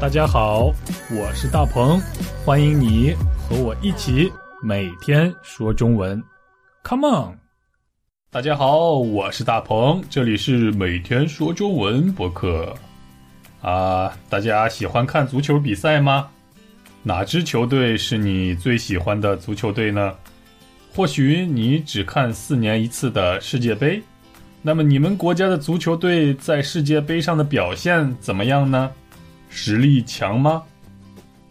大家好，我是大鹏，欢迎你和我一起每天说中文，Come on！大家好，我是大鹏，这里是每天说中文博客。啊，大家喜欢看足球比赛吗？哪支球队是你最喜欢的足球队呢？或许你只看四年一次的世界杯，那么你们国家的足球队在世界杯上的表现怎么样呢？实力强吗？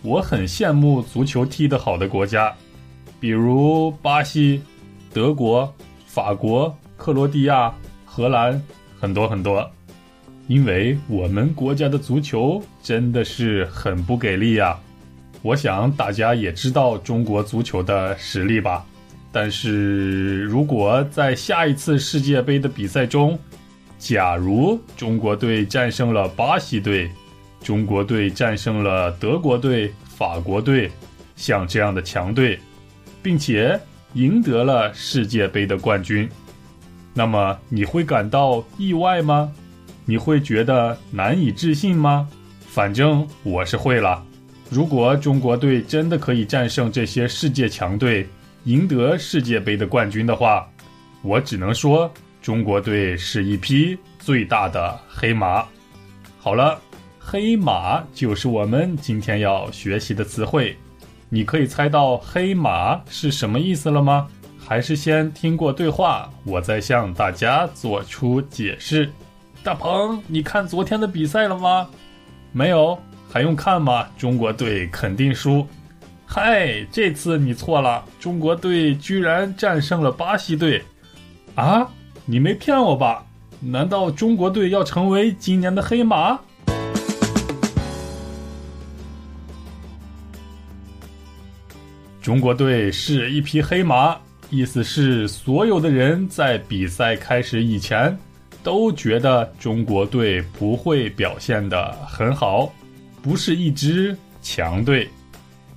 我很羡慕足球踢得好的国家，比如巴西、德国、法国、克罗地亚、荷兰，很多很多。因为我们国家的足球真的是很不给力呀。我想大家也知道中国足球的实力吧。但是如果在下一次世界杯的比赛中，假如中国队战胜了巴西队，中国队战胜了德国队、法国队，像这样的强队，并且赢得了世界杯的冠军，那么你会感到意外吗？你会觉得难以置信吗？反正我是会了。如果中国队真的可以战胜这些世界强队，赢得世界杯的冠军的话，我只能说中国队是一匹最大的黑马。好了。黑马就是我们今天要学习的词汇，你可以猜到黑马是什么意思了吗？还是先听过对话，我再向大家做出解释。大鹏，你看昨天的比赛了吗？没有，还用看吗？中国队肯定输。嗨，这次你错了，中国队居然战胜了巴西队。啊，你没骗我吧？难道中国队要成为今年的黑马？中国队是一匹黑马，意思是所有的人在比赛开始以前都觉得中国队不会表现的很好，不是一支强队，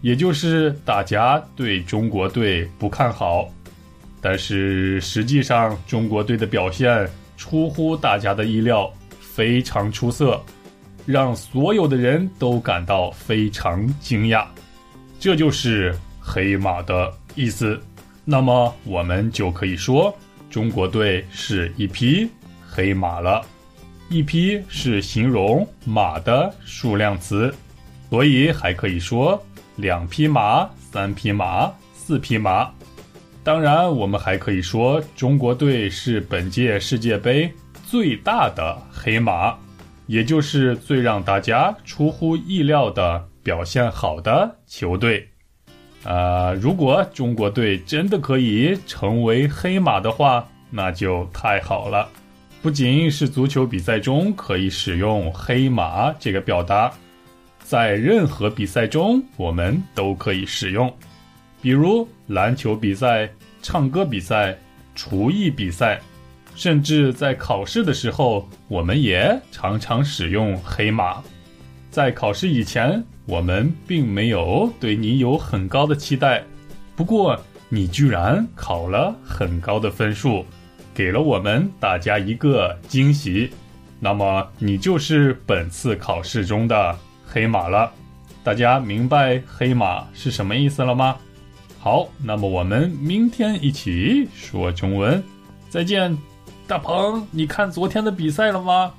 也就是大家对中国队不看好。但是实际上，中国队的表现出乎大家的意料，非常出色，让所有的人都感到非常惊讶。这就是。黑马的意思，那么我们就可以说中国队是一匹黑马了。一匹是形容马的数量词，所以还可以说两匹马、三匹马、四匹马。当然，我们还可以说中国队是本届世界杯最大的黑马，也就是最让大家出乎意料的表现好的球队。啊，如果中国队真的可以成为黑马的话，那就太好了。不仅是足球比赛中可以使用“黑马”这个表达，在任何比赛中我们都可以使用，比如篮球比赛、唱歌比赛、厨艺比赛，甚至在考试的时候，我们也常常使用“黑马”。在考试以前。我们并没有对你有很高的期待，不过你居然考了很高的分数，给了我们大家一个惊喜。那么你就是本次考试中的黑马了。大家明白黑马是什么意思了吗？好，那么我们明天一起说中文，再见。大鹏，你看昨天的比赛了吗？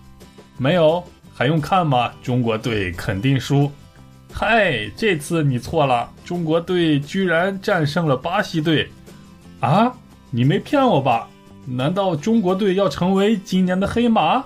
没有，还用看吗？中国队肯定输。嗨，这次你错了，中国队居然战胜了巴西队，啊，你没骗我吧？难道中国队要成为今年的黑马？